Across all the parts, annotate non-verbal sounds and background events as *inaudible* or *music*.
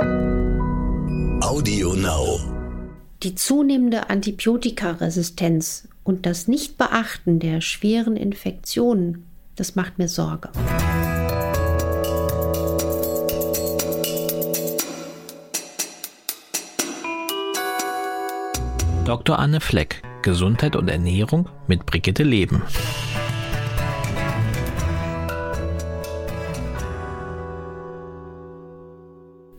Audio Now. Die zunehmende Antibiotikaresistenz und das Nichtbeachten der schweren Infektionen, das macht mir Sorge. Dr. Anne Fleck, Gesundheit und Ernährung mit Brigitte Leben.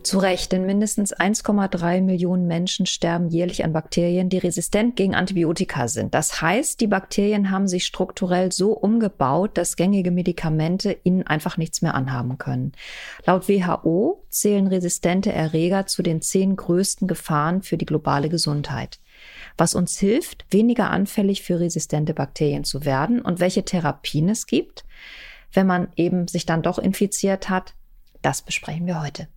Zu Recht, denn mindestens 1,3 Millionen Menschen sterben jährlich an Bakterien, die resistent gegen Antibiotika sind. Das heißt, die Bakterien haben sich strukturell so umgebaut, dass gängige Medikamente ihnen einfach nichts mehr anhaben können. Laut WHO zählen resistente Erreger zu den zehn größten Gefahren für die globale Gesundheit. Was uns hilft, weniger anfällig für resistente Bakterien zu werden und welche Therapien es gibt, wenn man eben sich dann doch infiziert hat, das besprechen wir heute.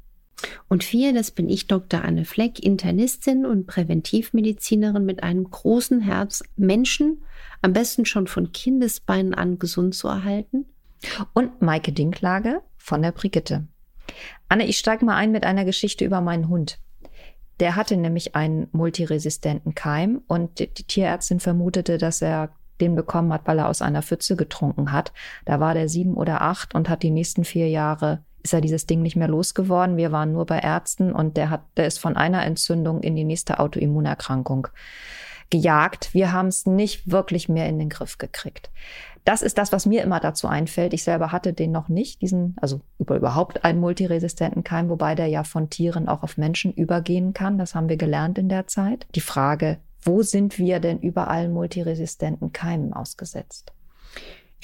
Und vier, das bin ich, Dr. Anne Fleck, Internistin und Präventivmedizinerin mit einem großen Herz, Menschen am besten schon von Kindesbeinen an gesund zu erhalten. Und Maike Dinklage von der Brigitte. Anne, ich steige mal ein mit einer Geschichte über meinen Hund. Der hatte nämlich einen multiresistenten Keim und die Tierärztin vermutete, dass er den bekommen hat, weil er aus einer Pfütze getrunken hat. Da war der sieben oder acht und hat die nächsten vier Jahre ist er dieses Ding nicht mehr losgeworden. Wir waren nur bei Ärzten und der hat, der ist von einer Entzündung in die nächste Autoimmunerkrankung gejagt. Wir haben es nicht wirklich mehr in den Griff gekriegt. Das ist das, was mir immer dazu einfällt. Ich selber hatte den noch nicht, diesen, also über, überhaupt einen multiresistenten Keim, wobei der ja von Tieren auch auf Menschen übergehen kann. Das haben wir gelernt in der Zeit. Die Frage, wo sind wir denn überall multiresistenten Keimen ausgesetzt?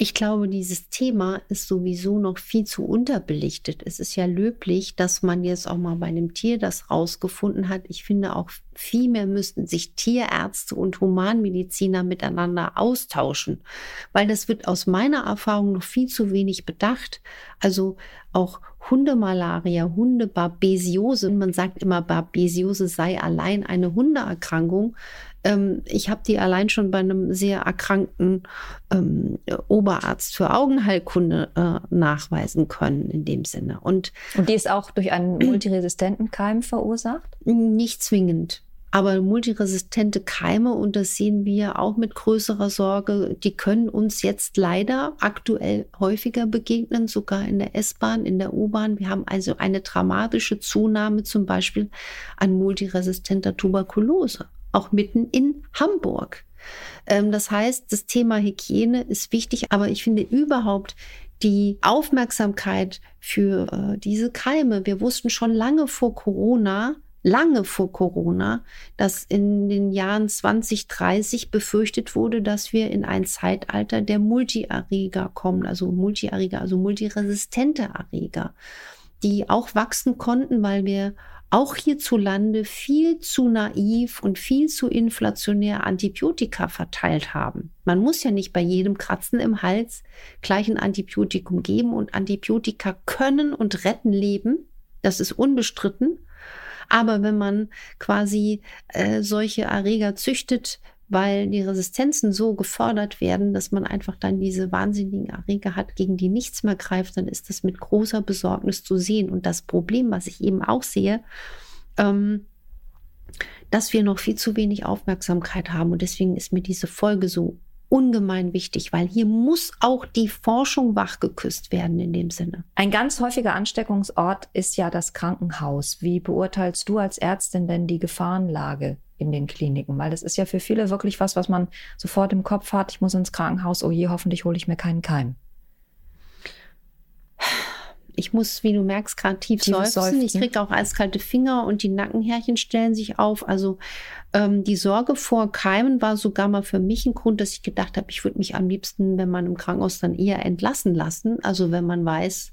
Ich glaube, dieses Thema ist sowieso noch viel zu unterbelichtet. Es ist ja löblich, dass man jetzt auch mal bei einem Tier das rausgefunden hat. Ich finde auch viel mehr müssten sich Tierärzte und Humanmediziner miteinander austauschen, weil das wird aus meiner Erfahrung noch viel zu wenig bedacht. Also auch Hundemalaria, Hundebarbesiose. Man sagt immer, Barbesiose sei allein eine Hundeerkrankung. Ähm, ich habe die allein schon bei einem sehr erkrankten ähm, Oberarzt für Augenheilkunde äh, nachweisen können in dem Sinne. Und, Und die ist auch durch einen multiresistenten Keim verursacht? Nicht zwingend. Aber multiresistente Keime, und das sehen wir auch mit größerer Sorge, die können uns jetzt leider aktuell häufiger begegnen, sogar in der S-Bahn, in der U-Bahn. Wir haben also eine dramatische Zunahme zum Beispiel an multiresistenter Tuberkulose auch mitten in Hamburg. Ähm, das heißt, das Thema Hygiene ist wichtig, aber ich finde überhaupt die Aufmerksamkeit für äh, diese Keime. Wir wussten schon lange vor Corona, lange vor Corona, dass in den Jahren 2030 befürchtet wurde, dass wir in ein Zeitalter der Multierreger kommen, also Multierreger, also multiresistente Erreger, die auch wachsen konnten, weil wir auch hierzulande viel zu naiv und viel zu inflationär Antibiotika verteilt haben. Man muss ja nicht bei jedem Kratzen im Hals gleich ein Antibiotikum geben und Antibiotika können und retten Leben. Das ist unbestritten. Aber wenn man quasi äh, solche Erreger züchtet, weil die Resistenzen so gefördert werden, dass man einfach dann diese wahnsinnigen Erreger hat, gegen die nichts mehr greift, dann ist das mit großer Besorgnis zu sehen. Und das Problem, was ich eben auch sehe, ähm, dass wir noch viel zu wenig Aufmerksamkeit haben. Und deswegen ist mir diese Folge so ungemein wichtig, weil hier muss auch die Forschung wachgeküsst werden in dem Sinne. Ein ganz häufiger Ansteckungsort ist ja das Krankenhaus. Wie beurteilst du als Ärztin denn die Gefahrenlage in den Kliniken? Weil das ist ja für viele wirklich was, was man sofort im Kopf hat. Ich muss ins Krankenhaus. Oh je, hoffentlich hole ich mir keinen Keim. Ich muss, wie du merkst, gerade tief, seufzen. seufzen. Ich kriege auch eiskalte Finger und die Nackenhärchen stellen sich auf. Also ähm, die Sorge vor Keimen war sogar mal für mich ein Grund, dass ich gedacht habe, ich würde mich am liebsten, wenn man im Krankenhaus dann eher entlassen lassen. Also wenn man weiß,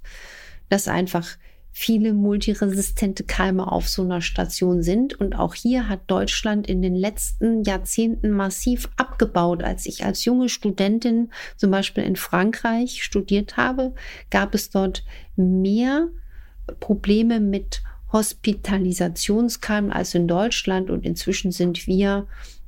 dass einfach viele multiresistente Keime auf so einer Station sind. Und auch hier hat Deutschland in den letzten Jahrzehnten massiv abgebaut. Als ich als junge Studentin zum Beispiel in Frankreich studiert habe, gab es dort mehr Probleme mit Hospitalisationskeimen als in Deutschland. Und inzwischen sind wir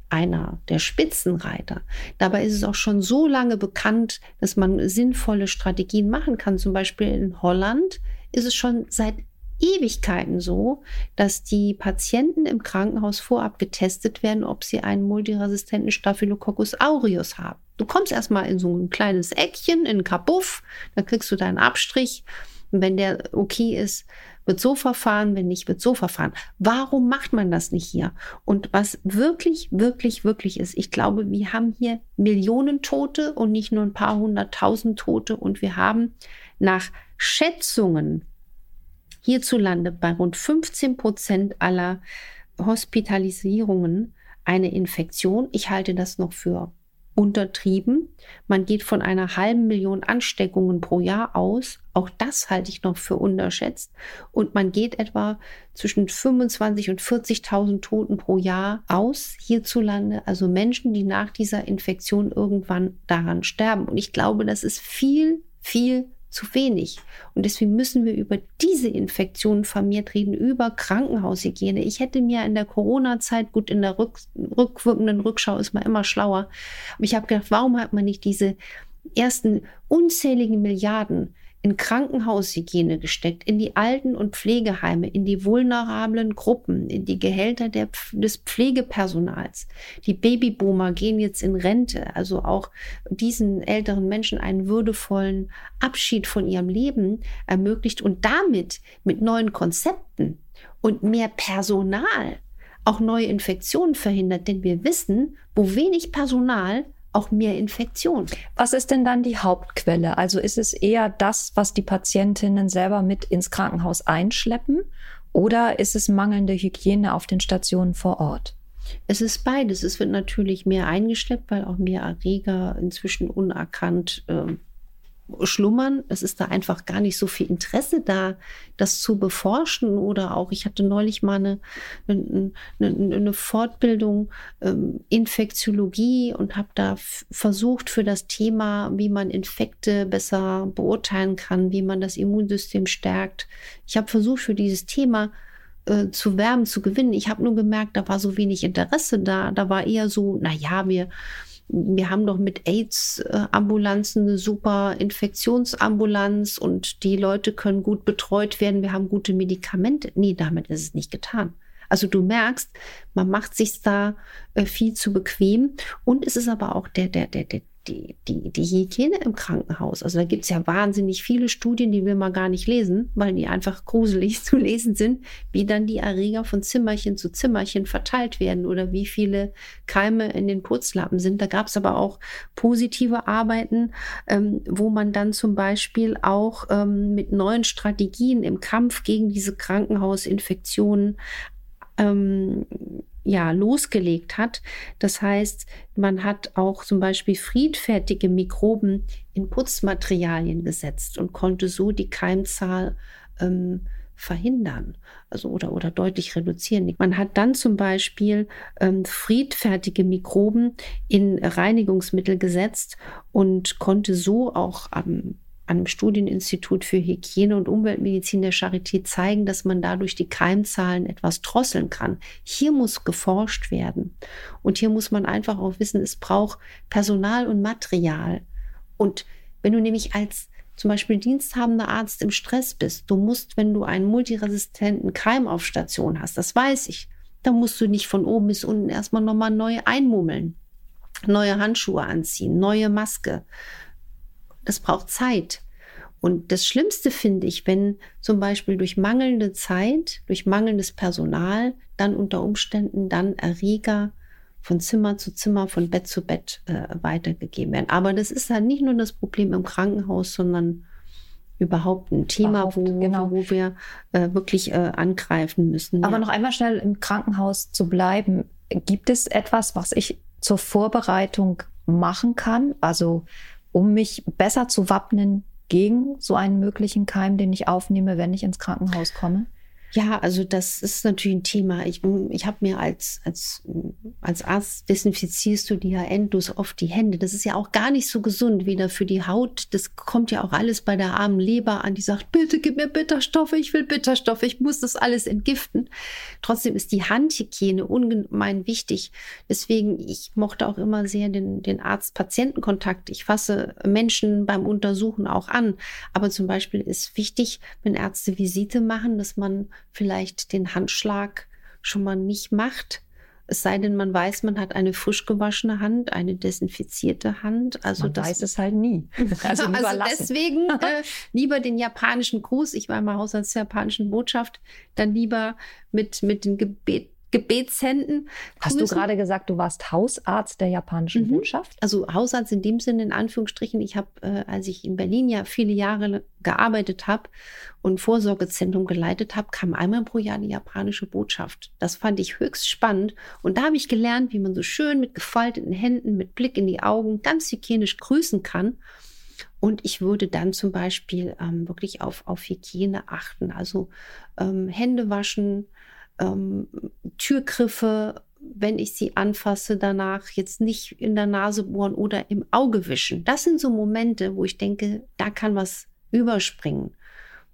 einer der Spitzenreiter. Dabei ist es auch schon so lange bekannt, dass man sinnvolle Strategien machen kann. Zum Beispiel in Holland ist es schon seit Ewigkeiten so, dass die Patienten im Krankenhaus vorab getestet werden, ob sie einen multiresistenten Staphylococcus aureus haben. Du kommst erstmal in so ein kleines Eckchen, in ein Kabuff, dann kriegst du deinen Abstrich. Und wenn der okay ist, wird so verfahren, wenn nicht, wird so verfahren. Warum macht man das nicht hier? Und was wirklich, wirklich, wirklich ist, ich glaube, wir haben hier Millionen Tote und nicht nur ein paar hunderttausend Tote und wir haben nach Schätzungen hierzulande bei rund 15 Prozent aller Hospitalisierungen eine Infektion. Ich halte das noch für untertrieben. Man geht von einer halben Million Ansteckungen pro Jahr aus. Auch das halte ich noch für unterschätzt. Und man geht etwa zwischen 25 und 40.000 Toten pro Jahr aus hierzulande. Also Menschen, die nach dieser Infektion irgendwann daran sterben. Und ich glaube, das ist viel, viel zu wenig. Und deswegen müssen wir über diese Infektionen vermehrt reden, über Krankenhaushygiene. Ich hätte mir in der Corona-Zeit, gut, in der rück, rückwirkenden Rückschau ist man immer schlauer, aber ich habe gedacht, warum hat man nicht diese ersten unzähligen Milliarden in Krankenhaushygiene gesteckt, in die Alten- und Pflegeheime, in die vulnerablen Gruppen, in die Gehälter der, des Pflegepersonals. Die Babyboomer gehen jetzt in Rente, also auch diesen älteren Menschen einen würdevollen Abschied von ihrem Leben ermöglicht und damit mit neuen Konzepten und mehr Personal auch neue Infektionen verhindert, denn wir wissen, wo wenig Personal auch mehr Infektion. Was ist denn dann die Hauptquelle? Also ist es eher das, was die Patientinnen selber mit ins Krankenhaus einschleppen oder ist es mangelnde Hygiene auf den Stationen vor Ort? Es ist beides. Es wird natürlich mehr eingeschleppt, weil auch mehr Erreger inzwischen unerkannt äh, schlummern. Es ist da einfach gar nicht so viel Interesse da, das zu beforschen. Oder auch, ich hatte neulich mal eine, eine, eine Fortbildung ähm, Infektiologie und habe da versucht für das Thema, wie man Infekte besser beurteilen kann, wie man das Immunsystem stärkt. Ich habe versucht für dieses Thema äh, zu werben, zu gewinnen. Ich habe nur gemerkt, da war so wenig Interesse da. Da war eher so, na ja, wir wir haben doch mit AIDS-Ambulanzen eine super Infektionsambulanz und die Leute können gut betreut werden. Wir haben gute Medikamente. Nee, damit ist es nicht getan. Also du merkst, man macht sich da äh, viel zu bequem und es ist aber auch der, der, der, der, die, die, die Hygiene im Krankenhaus. Also da gibt es ja wahnsinnig viele Studien, die will man gar nicht lesen, weil die einfach gruselig *laughs* zu lesen sind, wie dann die Erreger von Zimmerchen zu Zimmerchen verteilt werden oder wie viele Keime in den Putzlappen sind. Da gab es aber auch positive Arbeiten, ähm, wo man dann zum Beispiel auch ähm, mit neuen Strategien im Kampf gegen diese Krankenhausinfektionen ähm, ja, losgelegt hat. Das heißt, man hat auch zum Beispiel friedfertige Mikroben in Putzmaterialien gesetzt und konnte so die Keimzahl ähm, verhindern, also oder, oder deutlich reduzieren. Man hat dann zum Beispiel ähm, friedfertige Mikroben in Reinigungsmittel gesetzt und konnte so auch am an einem Studieninstitut für Hygiene und Umweltmedizin der Charité zeigen, dass man dadurch die Keimzahlen etwas drosseln kann. Hier muss geforscht werden. Und hier muss man einfach auch wissen, es braucht Personal und Material. Und wenn du nämlich als zum Beispiel diensthabender Arzt im Stress bist, du musst, wenn du einen multiresistenten Keim auf Station hast, das weiß ich, dann musst du nicht von oben bis unten erstmal nochmal neu einmummeln, neue Handschuhe anziehen, neue Maske, das braucht Zeit. Und das Schlimmste finde ich, wenn zum Beispiel durch mangelnde Zeit, durch mangelndes Personal, dann unter Umständen dann Erreger von Zimmer zu Zimmer, von Bett zu Bett äh, weitergegeben werden. Aber das ist halt nicht nur das Problem im Krankenhaus, sondern überhaupt ein Thema, wo, genau. wo wir äh, wirklich äh, angreifen müssen. Aber ja. noch einmal schnell im Krankenhaus zu bleiben. Gibt es etwas, was ich zur Vorbereitung machen kann? Also um mich besser zu wappnen gegen so einen möglichen Keim, den ich aufnehme, wenn ich ins Krankenhaus komme? Ja, also das ist natürlich ein Thema. Ich, ich habe mir als, als, als Arzt desinfizierst du dir ja endlos oft die Hände. Das ist ja auch gar nicht so gesund, weder für die Haut. Das kommt ja auch alles bei der armen Leber an, die sagt, bitte gib mir Bitterstoffe, ich will Bitterstoffe, ich muss das alles entgiften. Trotzdem ist die Handhygiene ungemein wichtig. Deswegen, ich mochte auch immer sehr den, den Arzt-Patienten-Kontakt. Ich fasse Menschen beim Untersuchen auch an. Aber zum Beispiel ist wichtig, wenn Ärzte Visite machen, dass man vielleicht den Handschlag schon mal nicht macht. Es sei denn, man weiß, man hat eine frisch gewaschene Hand, eine desinfizierte Hand. Also man das weiß es halt nie. *laughs* Also, also deswegen *laughs* äh, lieber den japanischen Gruß. Ich war mal Hausarzt der japanischen Botschaft. Dann lieber mit, mit den Gebet, Gebetshänden. Hast du gerade gesagt, du warst Hausarzt der japanischen mhm. Botschaft? Also Hausarzt in dem Sinne, in Anführungsstrichen. Ich habe, äh, als ich in Berlin ja viele Jahre gearbeitet habe und Vorsorgezentrum geleitet habe, kam einmal pro Jahr die japanische Botschaft. Das fand ich höchst spannend. Und da habe ich gelernt, wie man so schön mit gefalteten Händen, mit Blick in die Augen, ganz hygienisch grüßen kann. Und ich würde dann zum Beispiel ähm, wirklich auf, auf Hygiene achten. Also ähm, Hände waschen, ähm, Türgriffe, wenn ich sie anfasse, danach jetzt nicht in der Nase bohren oder im Auge wischen. Das sind so Momente, wo ich denke, da kann was überspringen.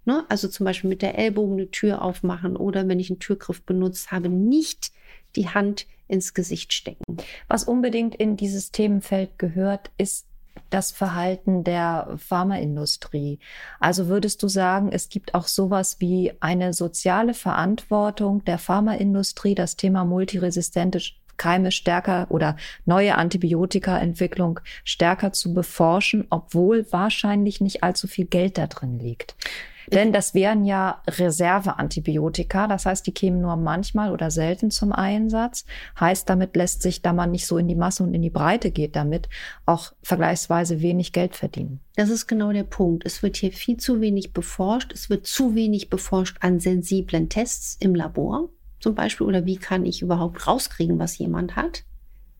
Ne? Also zum Beispiel mit der Ellbogen eine Tür aufmachen oder wenn ich einen Türgriff benutzt habe, nicht die Hand ins Gesicht stecken. Was unbedingt in dieses Themenfeld gehört, ist das Verhalten der Pharmaindustrie? Also würdest du sagen, es gibt auch sowas wie eine soziale Verantwortung der Pharmaindustrie, das Thema multiresistente Keime stärker oder neue Antibiotikaentwicklung stärker zu beforschen, obwohl wahrscheinlich nicht allzu viel Geld da drin liegt. Denn das wären ja Reserveantibiotika. Das heißt, die kämen nur manchmal oder selten zum Einsatz. Heißt, damit lässt sich, da man nicht so in die Masse und in die Breite geht damit, auch vergleichsweise wenig Geld verdienen. Das ist genau der Punkt. Es wird hier viel zu wenig beforscht. Es wird zu wenig beforscht an sensiblen Tests im Labor zum Beispiel. Oder wie kann ich überhaupt rauskriegen, was jemand hat?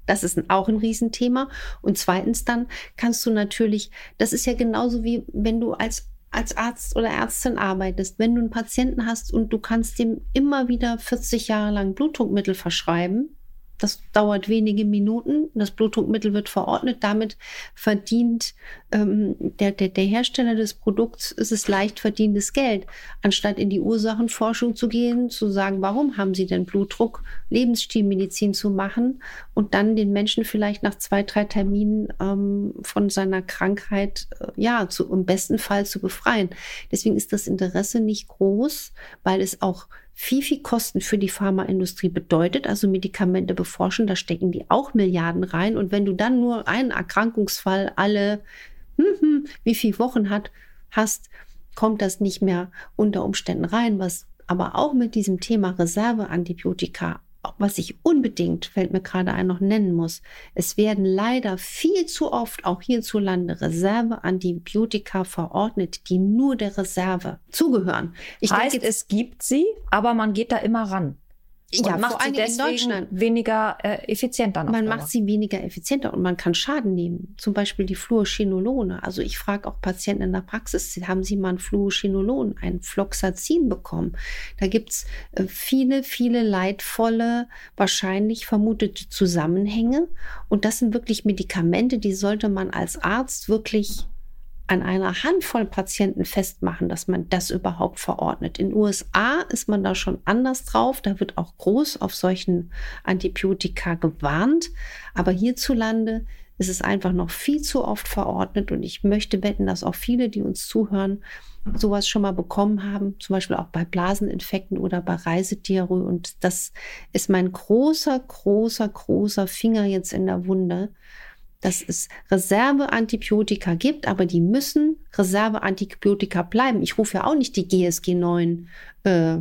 Das ist auch ein Riesenthema. Und zweitens dann kannst du natürlich, das ist ja genauso wie wenn du als als Arzt oder Ärztin arbeitest, wenn du einen Patienten hast und du kannst dem immer wieder 40 Jahre lang Blutdruckmittel verschreiben, das dauert wenige Minuten. Das Blutdruckmittel wird verordnet. Damit verdient ähm, der, der, der Hersteller des Produkts, ist es leicht verdientes Geld. Anstatt in die Ursachenforschung zu gehen, zu sagen, warum haben sie denn Blutdruck, Lebensstilmedizin zu machen und dann den Menschen vielleicht nach zwei, drei Terminen ähm, von seiner Krankheit, äh, ja, zu, im besten Fall zu befreien. Deswegen ist das Interesse nicht groß, weil es auch viel, viel Kosten für die Pharmaindustrie bedeutet. Also Medikamente beforschen, da stecken die auch Milliarden rein. Und wenn du dann nur einen Erkrankungsfall alle, hm, hm, wie viele Wochen hat, hast, kommt das nicht mehr unter Umständen rein, was aber auch mit diesem Thema Reserveantibiotika was ich unbedingt, fällt mir gerade ein, noch nennen muss. Es werden leider viel zu oft auch hierzulande Reserveantibiotika verordnet, die nur der Reserve zugehören. Ich heißt, denke, es gibt sie, aber man geht da immer ran ja, macht sie deswegen weniger äh, effizient dann. Man macht sie weniger effizienter und man kann Schaden nehmen. Zum Beispiel die Fluorchinolone. Also ich frage auch Patienten in der Praxis, haben sie mal ein Fluorchinolon, ein Floxacin bekommen? Da gibt's äh, viele, viele leidvolle, wahrscheinlich vermutete Zusammenhänge. Und das sind wirklich Medikamente, die sollte man als Arzt wirklich an einer Handvoll Patienten festmachen, dass man das überhaupt verordnet. In den USA ist man da schon anders drauf. Da wird auch groß auf solchen Antibiotika gewarnt. Aber hierzulande ist es einfach noch viel zu oft verordnet. Und ich möchte wetten, dass auch viele, die uns zuhören, sowas schon mal bekommen haben, zum Beispiel auch bei Blaseninfekten oder bei Reisediarrhoe. Und das ist mein großer, großer, großer Finger jetzt in der Wunde, dass es Reserveantibiotika gibt, aber die müssen Reserveantibiotika bleiben. Ich rufe ja auch nicht die GSG 9, äh,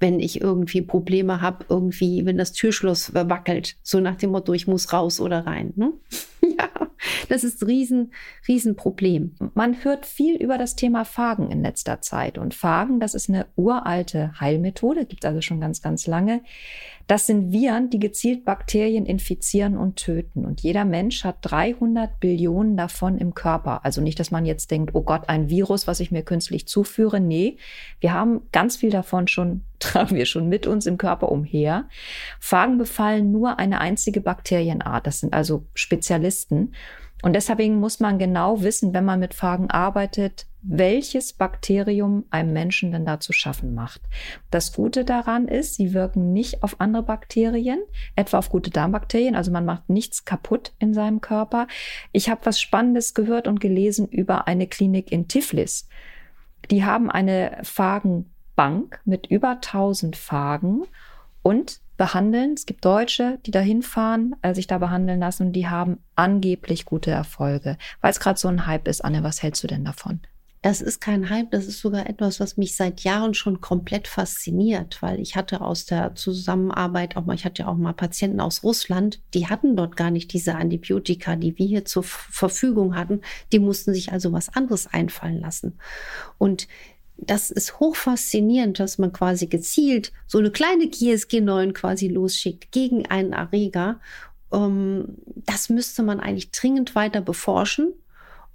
wenn ich irgendwie Probleme habe, irgendwie, wenn das Türschloss wackelt, so nach dem Motto, ich muss raus oder rein. Ne? *laughs* ja. Das ist ein riesen, riesen Problem. Man hört viel über das Thema Phagen in letzter Zeit. Und Phagen, das ist eine uralte Heilmethode, gibt es also schon ganz, ganz lange. Das sind Viren, die gezielt Bakterien infizieren und töten. Und jeder Mensch hat 300 Billionen davon im Körper. Also nicht, dass man jetzt denkt, oh Gott, ein Virus, was ich mir künstlich zuführe. Nee, wir haben ganz viel davon schon tragen wir schon mit uns im Körper umher. Phagen befallen nur eine einzige Bakterienart. Das sind also Spezialisten. Und deswegen muss man genau wissen, wenn man mit Phagen arbeitet, welches Bakterium einem Menschen denn da zu schaffen macht. Das Gute daran ist, sie wirken nicht auf andere Bakterien, etwa auf gute Darmbakterien, also man macht nichts kaputt in seinem Körper. Ich habe was Spannendes gehört und gelesen über eine Klinik in Tiflis. Die haben eine Phagenbank mit über 1000 Phagen und behandeln. Es gibt Deutsche, die da hinfahren, äh, sich da behandeln lassen und die haben angeblich gute Erfolge. Weil es gerade so ein Hype ist, Anne, was hältst du denn davon? Das ist kein Hype, das ist sogar etwas, was mich seit Jahren schon komplett fasziniert, weil ich hatte aus der Zusammenarbeit auch mal, ich hatte ja auch mal Patienten aus Russland, die hatten dort gar nicht diese Antibiotika, die wir hier zur Verfügung hatten. Die mussten sich also was anderes einfallen lassen. Und das ist hochfaszinierend, dass man quasi gezielt so eine kleine GSG 9 quasi losschickt gegen einen Erreger. Ähm, das müsste man eigentlich dringend weiter beforschen.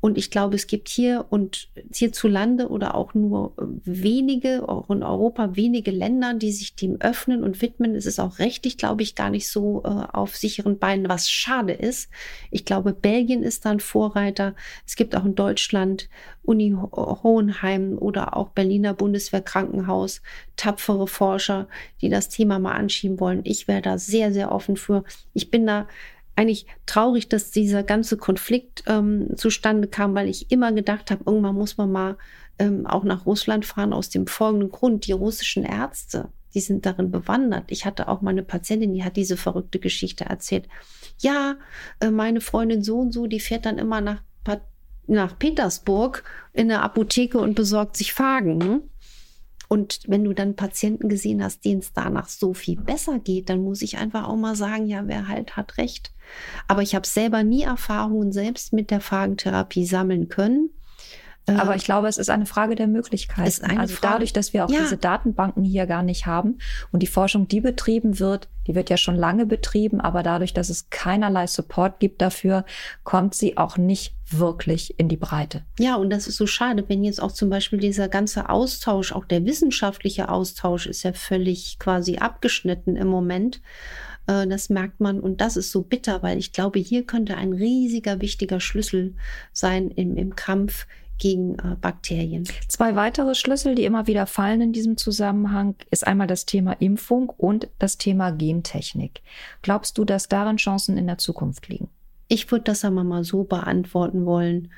Und ich glaube, es gibt hier und hierzulande oder auch nur wenige, auch in Europa wenige Länder, die sich dem öffnen und widmen. Es ist auch rechtlich, glaube ich, gar nicht so äh, auf sicheren Beinen, was schade ist. Ich glaube, Belgien ist dann Vorreiter. Es gibt auch in Deutschland Uni Hohenheim oder auch Berliner Bundeswehrkrankenhaus tapfere Forscher, die das Thema mal anschieben wollen. Ich wäre da sehr, sehr offen für. Ich bin da eigentlich traurig, dass dieser ganze Konflikt ähm, zustande kam, weil ich immer gedacht habe, irgendwann muss man mal ähm, auch nach Russland fahren aus dem folgenden Grund. Die russischen Ärzte, die sind darin bewandert. Ich hatte auch mal eine Patientin, die hat diese verrückte Geschichte erzählt. Ja, äh, meine Freundin so und so, die fährt dann immer nach, nach Petersburg in der Apotheke und besorgt sich Fagen. Hm? Und wenn du dann Patienten gesehen hast, denen es danach so viel besser geht, dann muss ich einfach auch mal sagen, ja, wer halt hat recht. Aber ich habe selber nie Erfahrungen selbst mit der Phagentherapie sammeln können. Aber ähm, ich glaube, es ist eine Frage der Möglichkeit. Also Frage, dadurch, dass wir auch ja. diese Datenbanken hier gar nicht haben und die Forschung, die betrieben wird, die wird ja schon lange betrieben, aber dadurch, dass es keinerlei Support gibt dafür, kommt sie auch nicht wirklich in die Breite. Ja, und das ist so schade, wenn jetzt auch zum Beispiel dieser ganze Austausch, auch der wissenschaftliche Austausch ist ja völlig quasi abgeschnitten im Moment. Äh, das merkt man und das ist so bitter, weil ich glaube, hier könnte ein riesiger, wichtiger Schlüssel sein im, im Kampf gegen äh, Bakterien. Zwei weitere Schlüssel, die immer wieder fallen in diesem Zusammenhang, ist einmal das Thema Impfung und das Thema Gentechnik. Glaubst du, dass darin Chancen in der Zukunft liegen? Ich würde das einmal mal so beantworten wollen.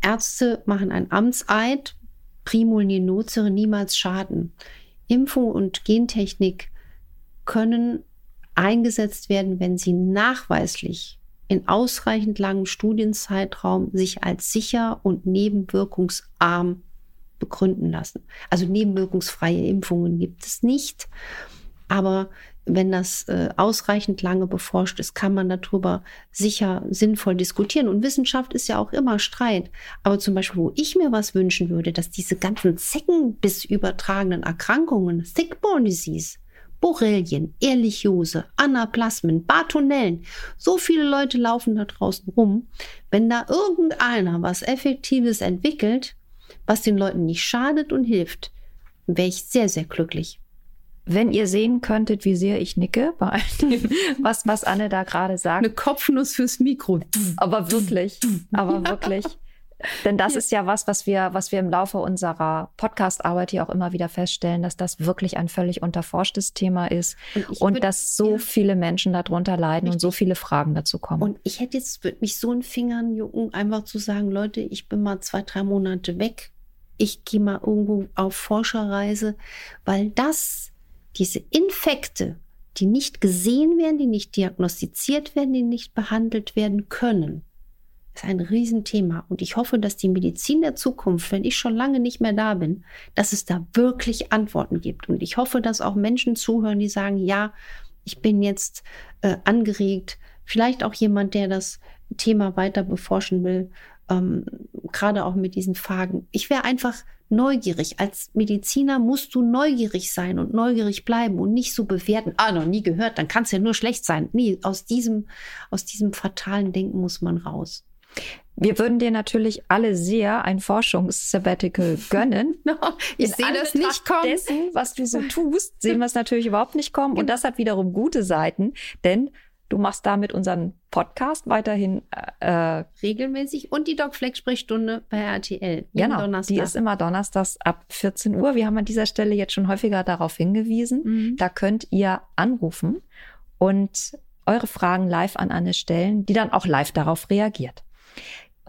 Ärzte machen ein Amtseid, primul nocere, niemals schaden. Impfung und Gentechnik können eingesetzt werden, wenn sie nachweislich in ausreichend langem Studienzeitraum sich als sicher und nebenwirkungsarm begründen lassen. Also nebenwirkungsfreie Impfungen gibt es nicht, aber wenn das äh, ausreichend lange beforscht ist, kann man darüber sicher sinnvoll diskutieren. Und Wissenschaft ist ja auch immer Streit. Aber zum Beispiel, wo ich mir was wünschen würde, dass diese ganzen Zeckenbiss übertragenen Erkrankungen, Thickborne Disease, Borrelien, Ehrlichiose, Anaplasmen, Bartonellen. So viele Leute laufen da draußen rum. Wenn da irgendeiner was Effektives entwickelt, was den Leuten nicht schadet und hilft, wäre ich sehr, sehr glücklich. Wenn ihr sehen könntet, wie sehr ich nicke bei all dem, was, was Anne da gerade sagt. Eine Kopfnuss fürs Mikro. Aber wirklich, aber wirklich. Denn das ist ja was, was wir, was wir im Laufe unserer Podcast-Arbeit hier auch immer wieder feststellen, dass das wirklich ein völlig unterforschtes Thema ist und, und würd, dass so ja. viele Menschen darunter leiden Richtig. und so viele Fragen dazu kommen. Und ich hätte jetzt, würde mich so in Fingern jucken, einfach zu sagen, Leute, ich bin mal zwei, drei Monate weg. Ich gehe mal irgendwo auf Forscherreise, weil das, diese Infekte, die nicht gesehen werden, die nicht diagnostiziert werden, die nicht behandelt werden können, ist ein Riesenthema. Und ich hoffe, dass die Medizin der Zukunft, wenn ich schon lange nicht mehr da bin, dass es da wirklich Antworten gibt. Und ich hoffe, dass auch Menschen zuhören, die sagen, ja, ich bin jetzt äh, angeregt. Vielleicht auch jemand, der das Thema weiter beforschen will, ähm, gerade auch mit diesen Fragen. Ich wäre einfach neugierig. Als Mediziner musst du neugierig sein und neugierig bleiben und nicht so bewerten. Ah, noch nie gehört, dann kann es ja nur schlecht sein. Nee, aus diesem, aus diesem fatalen Denken muss man raus. Wir würden dir natürlich alle sehr ein Forschungssabbatical *laughs* gönnen. ich sehe das nicht kommen. Dessen, was du so *laughs* tust, sehen wir es natürlich überhaupt nicht kommen. Und das hat wiederum gute Seiten, denn du machst damit unseren Podcast weiterhin äh, regelmäßig und die Doc Flex Sprechstunde bei RTL. Genau, Donnerstag. die ist immer donnerstags ab 14 Uhr. Wir haben an dieser Stelle jetzt schon häufiger darauf hingewiesen. Mhm. Da könnt ihr anrufen und eure Fragen live an Anne stellen, die dann auch live darauf reagiert.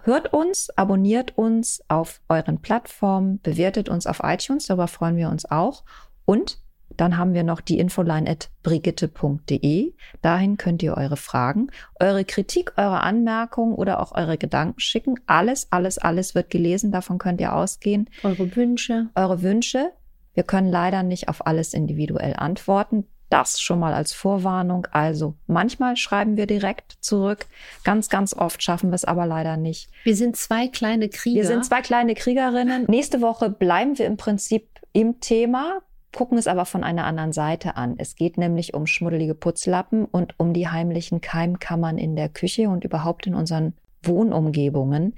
Hört uns, abonniert uns auf euren Plattformen, bewertet uns auf iTunes, darüber freuen wir uns auch. Und dann haben wir noch die Infoline at brigitte.de. Dahin könnt ihr eure Fragen, eure Kritik, eure Anmerkungen oder auch eure Gedanken schicken. Alles, alles, alles wird gelesen. Davon könnt ihr ausgehen. Eure Wünsche. Eure Wünsche. Wir können leider nicht auf alles individuell antworten. Das schon mal als Vorwarnung. Also manchmal schreiben wir direkt zurück. Ganz, ganz oft schaffen wir es aber leider nicht. Wir sind zwei kleine Krieger. Wir sind zwei kleine Kriegerinnen. Nächste Woche bleiben wir im Prinzip im Thema, gucken es aber von einer anderen Seite an. Es geht nämlich um schmuddelige Putzlappen und um die heimlichen Keimkammern in der Küche und überhaupt in unseren Wohnumgebungen.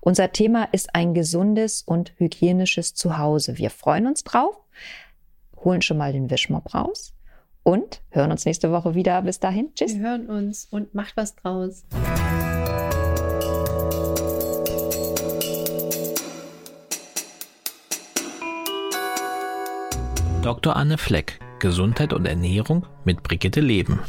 Unser Thema ist ein gesundes und hygienisches Zuhause. Wir freuen uns drauf, holen schon mal den Wischmopp raus und hören uns nächste Woche wieder. Bis dahin. Tschüss. Wir hören uns und macht was draus. Dr. Anne Fleck, Gesundheit und Ernährung mit Brigitte Leben.